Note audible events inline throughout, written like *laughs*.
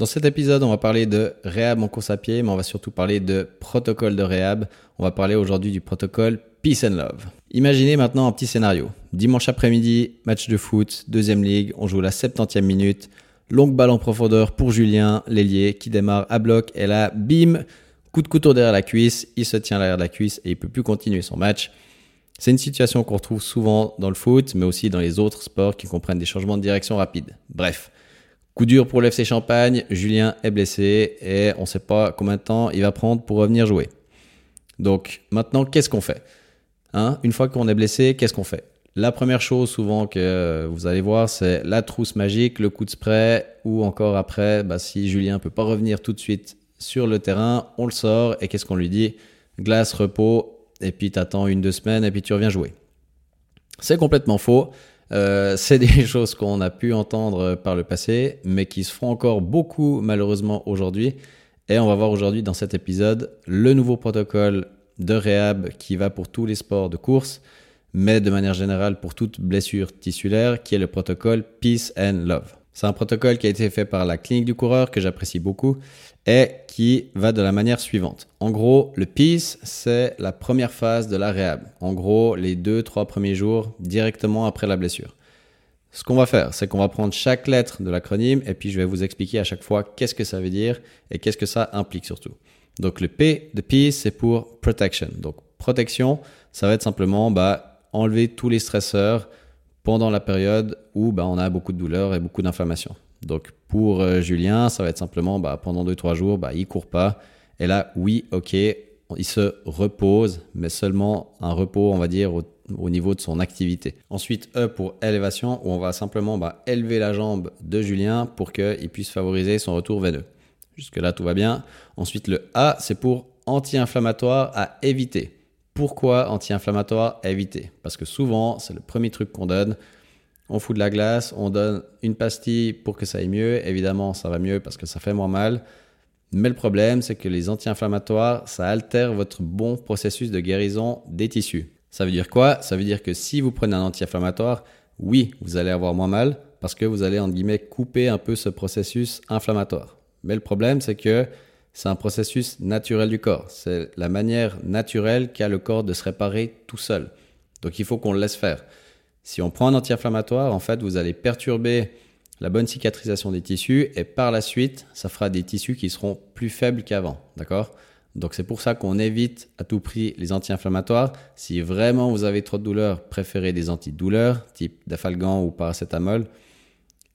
Dans cet épisode, on va parler de réhab en course à pied, mais on va surtout parler de protocole de réhab. On va parler aujourd'hui du protocole Peace and Love. Imaginez maintenant un petit scénario. Dimanche après-midi, match de foot, deuxième ligue, on joue la 70e minute. Longue balle en profondeur pour Julien, l'ailier, qui démarre à bloc. Et là, bim, coup de couteau derrière la cuisse, il se tient derrière la cuisse et il peut plus continuer son match. C'est une situation qu'on retrouve souvent dans le foot, mais aussi dans les autres sports qui comprennent des changements de direction rapides. Bref, Coup dur pour l'FC Champagne, Julien est blessé et on ne sait pas combien de temps il va prendre pour revenir jouer. Donc maintenant, qu'est-ce qu'on fait? Hein? Une fois qu'on est blessé, qu'est-ce qu'on fait? La première chose souvent que vous allez voir, c'est la trousse magique, le coup de spray, ou encore après, bah, si Julien ne peut pas revenir tout de suite sur le terrain, on le sort et qu'est-ce qu'on lui dit? Glace, repos, et puis tu attends une, deux semaines et puis tu reviens jouer. C'est complètement faux. Euh, c'est *laughs* des choses qu'on a pu entendre par le passé, mais qui se font encore beaucoup malheureusement aujourd'hui. Et on va voir aujourd'hui dans cet épisode le nouveau protocole de réhab qui va pour tous les sports de course, mais de manière générale pour toute blessure tissulaire, qui est le protocole Peace and Love. C'est un protocole qui a été fait par la clinique du coureur que j'apprécie beaucoup et qui va de la manière suivante. En gros, le PEACE, c'est la première phase de la réhab. En gros, les deux, trois premiers jours directement après la blessure. Ce qu'on va faire, c'est qu'on va prendre chaque lettre de l'acronyme et puis je vais vous expliquer à chaque fois qu'est-ce que ça veut dire et qu'est-ce que ça implique surtout. Donc le P de Peace, c'est pour protection. Donc protection, ça va être simplement bah, enlever tous les stresseurs pendant la période où bah, on a beaucoup de douleurs et beaucoup d'inflammation. Donc pour euh, Julien, ça va être simplement bah, pendant 2-3 jours, bah, il court pas. Et là, oui, ok, il se repose, mais seulement un repos, on va dire, au, niveau de son activité. Ensuite, E pour élévation, où on va simplement bah, élever la jambe de Julien pour qu'il puisse favoriser son retour veineux. Jusque-là, tout va bien. Ensuite, le A, c'est pour anti-inflammatoire à éviter. Pourquoi anti-inflammatoire éviter Parce que souvent, c'est le premier truc qu'on donne on fout de la glace, on donne une pastille pour que ça aille mieux. Évidemment, ça va mieux parce que ça fait moins mal. Mais le problème, c'est que les anti-inflammatoires, ça altère votre bon processus de guérison des tissus. Ça veut dire quoi? Ça veut dire que si vous prenez un anti-inflammatoire, oui, vous allez avoir moins mal parce que vous allez, en guillemets, couper un peu ce processus inflammatoire. Mais le problème, c'est que c'est un processus naturel du corps. C'est la manière naturelle qu'a le corps de se réparer tout seul. Donc il faut qu'on le laisse faire. Si on prend un anti-inflammatoire, en fait, vous allez perturber la bonne cicatrisation des tissus et par la suite, ça fera des tissus qui seront plus faibles qu'avant. D'accord? Donc c'est pour ça qu'on évite à tout prix les anti-inflammatoires. Si vraiment vous avez trop de douleurs, préférez des antidouleurs type dafalgan ou paracétamol.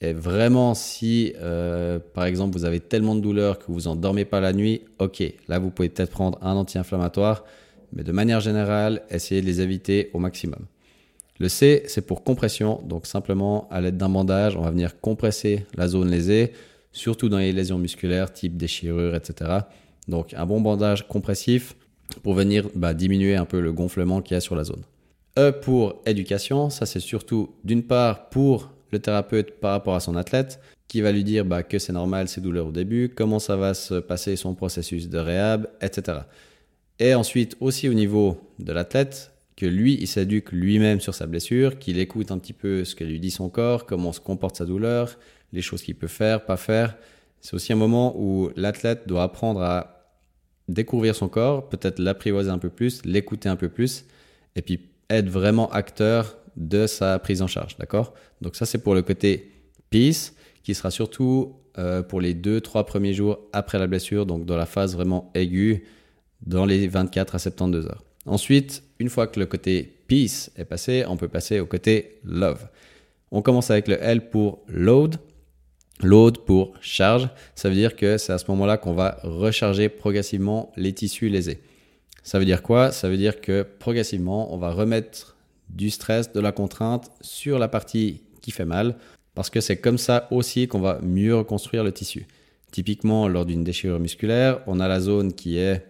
Et vraiment, si euh, par exemple vous avez tellement de douleurs que vous dormez pas la nuit, ok, là vous pouvez peut-être prendre un anti-inflammatoire, mais de manière générale, essayez de les éviter au maximum. Le C, c'est pour compression. Donc simplement, à l'aide d'un bandage, on va venir compresser la zone lésée, surtout dans les lésions musculaires type déchirure, etc. Donc un bon bandage compressif pour venir bah, diminuer un peu le gonflement qu'il y a sur la zone. E pour éducation, ça c'est surtout d'une part pour le thérapeute par rapport à son athlète, qui va lui dire bah, que c'est normal ces douleurs au début, comment ça va se passer son processus de réhab, etc. Et ensuite aussi au niveau de l'athlète, que lui, il s'éduque lui-même sur sa blessure, qu'il écoute un petit peu ce que lui dit son corps, comment se comporte sa douleur, les choses qu'il peut faire, pas faire. C'est aussi un moment où l'athlète doit apprendre à découvrir son corps, peut-être l'apprivoiser un peu plus, l'écouter un peu plus, et puis être vraiment acteur de sa prise en charge, d'accord? Donc ça, c'est pour le côté peace, qui sera surtout euh, pour les deux, trois premiers jours après la blessure, donc dans la phase vraiment aiguë, dans les 24 à 72 heures. Ensuite, une fois que le côté peace est passé, on peut passer au côté love. On commence avec le L pour load. Load pour charge, ça veut dire que c'est à ce moment-là qu'on va recharger progressivement les tissus lésés. Ça veut dire quoi? Ça veut dire que progressivement, on va remettre du stress, de la contrainte sur la partie qui fait mal, parce que c'est comme ça aussi qu'on va mieux reconstruire le tissu. Typiquement, lors d'une déchirure musculaire, on a la zone qui est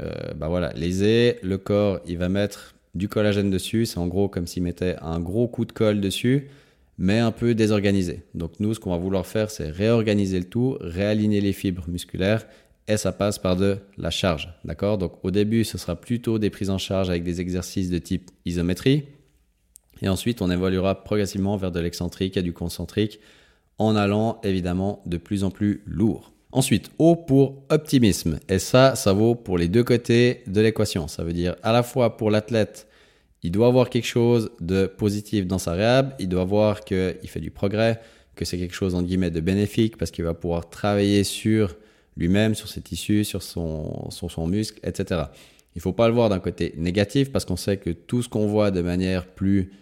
euh, bah voilà, lésé, le corps, il va mettre du collagène dessus. C'est en gros comme s'il mettait un gros coup de colle dessus, mais un peu désorganisé. Donc nous, ce qu'on va vouloir faire, c'est réorganiser le tout, réaligner les fibres musculaires et ça passe par de la charge. D'accord? Donc au début, ce sera plutôt des prises en charge avec des exercices de type isométrie. Et ensuite, on évoluera progressivement vers de l'excentrique et du concentrique en allant évidemment de plus en plus lourd. Ensuite, O pour optimisme. Et ça, ça vaut pour les deux côtés de l'équation. Ça veut dire à la fois pour l'athlète, il doit avoir quelque chose de positif dans sa réhab, il doit voir qu'il fait du progrès, que c'est quelque chose en guillemets de bénéfique parce qu'il va pouvoir travailler sur lui-même, sur ses tissus, sur son, sur son muscle, etc. Il ne faut pas le voir d'un côté négatif parce qu'on sait que tout ce qu'on voit de manière plus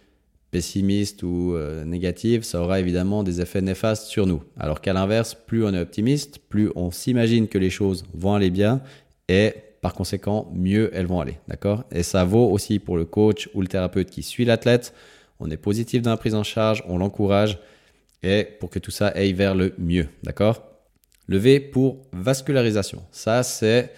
pessimiste ou euh, négative, ça aura évidemment des effets néfastes sur nous. Alors qu'à l'inverse, plus on est optimiste, plus on s'imagine que les choses vont aller bien et par conséquent, mieux elles vont aller. D'accord? Et ça vaut aussi pour le coach ou le thérapeute qui suit l'athlète. On est positif dans la prise en charge, on l'encourage et pour que tout ça aille vers le mieux. D'accord? Le V pour vascularisation. Ça, c'est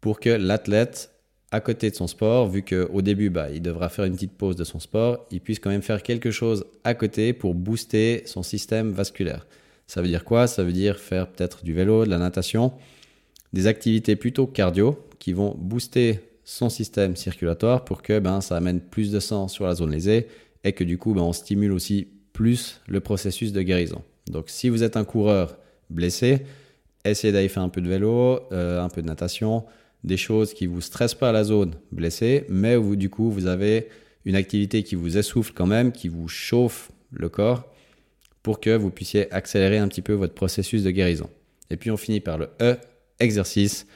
pour que l'athlète à côté de son sport, vu qu'au début, bah, il devra faire une petite pause de son sport, il puisse quand même faire quelque chose à côté pour booster son système vasculaire. Ça veut dire quoi? Ça veut dire faire peut-être du vélo, de la natation, des activités plutôt cardio qui vont booster son système circulatoire pour que ben, ça amène plus de sang sur la zone lésée et que du coup, ben, on stimule aussi plus le processus de guérison. Donc si vous êtes un coureur blessé, essayez d'aller faire un peu de vélo, euh, un peu de natation, des choses qui vous stressent pas la zone blessée, mais où du coup vous avez une activité qui vous essouffle quand même, qui vous chauffe le corps pour que vous puissiez accélérer un petit peu votre processus de guérison. Et puis on finit par le E, exercice.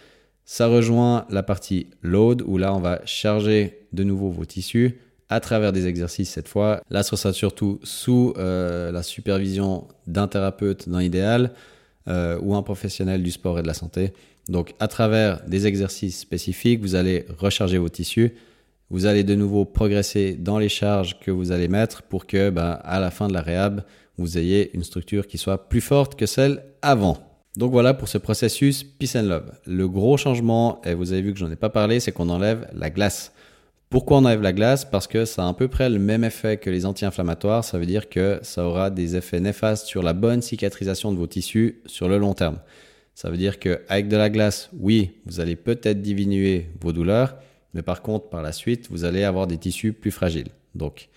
Ça rejoint la partie load où là on va charger de nouveau vos tissus à travers des exercices cette fois. Là ce sera surtout sous euh, la supervision d'un thérapeute dans l'idéal euh, ou un professionnel du sport et de la santé. Donc à travers des exercices spécifiques, vous allez recharger vos tissus. Vous allez de nouveau progresser dans les charges que vous allez mettre pour que bah, à la fin de la réhab, vous ayez une structure qui soit plus forte que celle avant. Donc voilà pour ce processus Peace and Love. Le gros changement, et vous avez vu que j'en ai pas parlé, c'est qu'on enlève la glace. Pourquoi on enlève la glace? Parce que ça a à peu près le même effet que les anti-inflammatoires. Ça veut dire que ça aura des effets néfastes sur la bonne cicatrisation de vos tissus sur le long terme. Ça veut dire qu'avec de la glace, oui, vous allez peut-être diminuer vos douleurs, mais par contre, par la suite, vous allez avoir des tissus plus fragiles. Donc,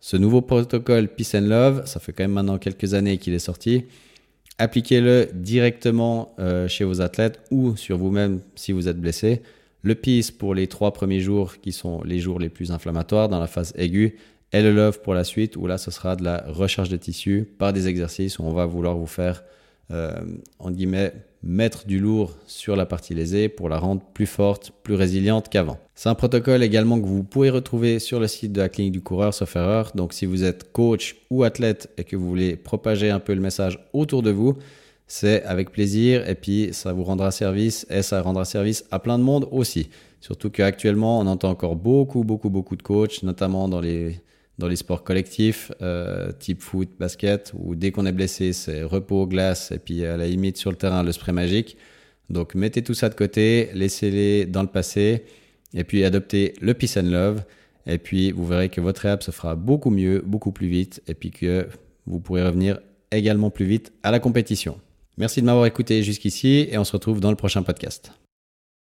ce nouveau protocole Peace and Love, ça fait quand même maintenant quelques années qu'il est sorti. Appliquez-le directement euh, chez vos athlètes ou sur vous-même si vous êtes blessé. Le Peace pour les trois premiers jours qui sont les jours les plus inflammatoires dans la phase aiguë et le Love pour la suite où là ce sera de la recharge de tissus par des exercices où on va vouloir vous faire euh, guillemets, mettre du lourd sur la partie lésée pour la rendre plus forte, plus résiliente qu'avant. C'est un protocole également que vous pouvez retrouver sur le site de la clinique du coureur, sauf erreur. Donc si vous êtes coach ou athlète et que vous voulez propager un peu le message autour de vous, c'est avec plaisir et puis ça vous rendra service et ça rendra service à plein de monde aussi. Surtout qu'actuellement, on entend encore beaucoup, beaucoup, beaucoup de coachs, notamment dans les dans les sports collectifs, euh, type foot, basket, où dès qu'on est blessé, c'est repos, glace, et puis à la limite sur le terrain, le spray magique. Donc mettez tout ça de côté, laissez-les dans le passé, et puis adoptez le peace and love, et puis vous verrez que votre réhab se fera beaucoup mieux, beaucoup plus vite, et puis que vous pourrez revenir également plus vite à la compétition. Merci de m'avoir écouté jusqu'ici, et on se retrouve dans le prochain podcast.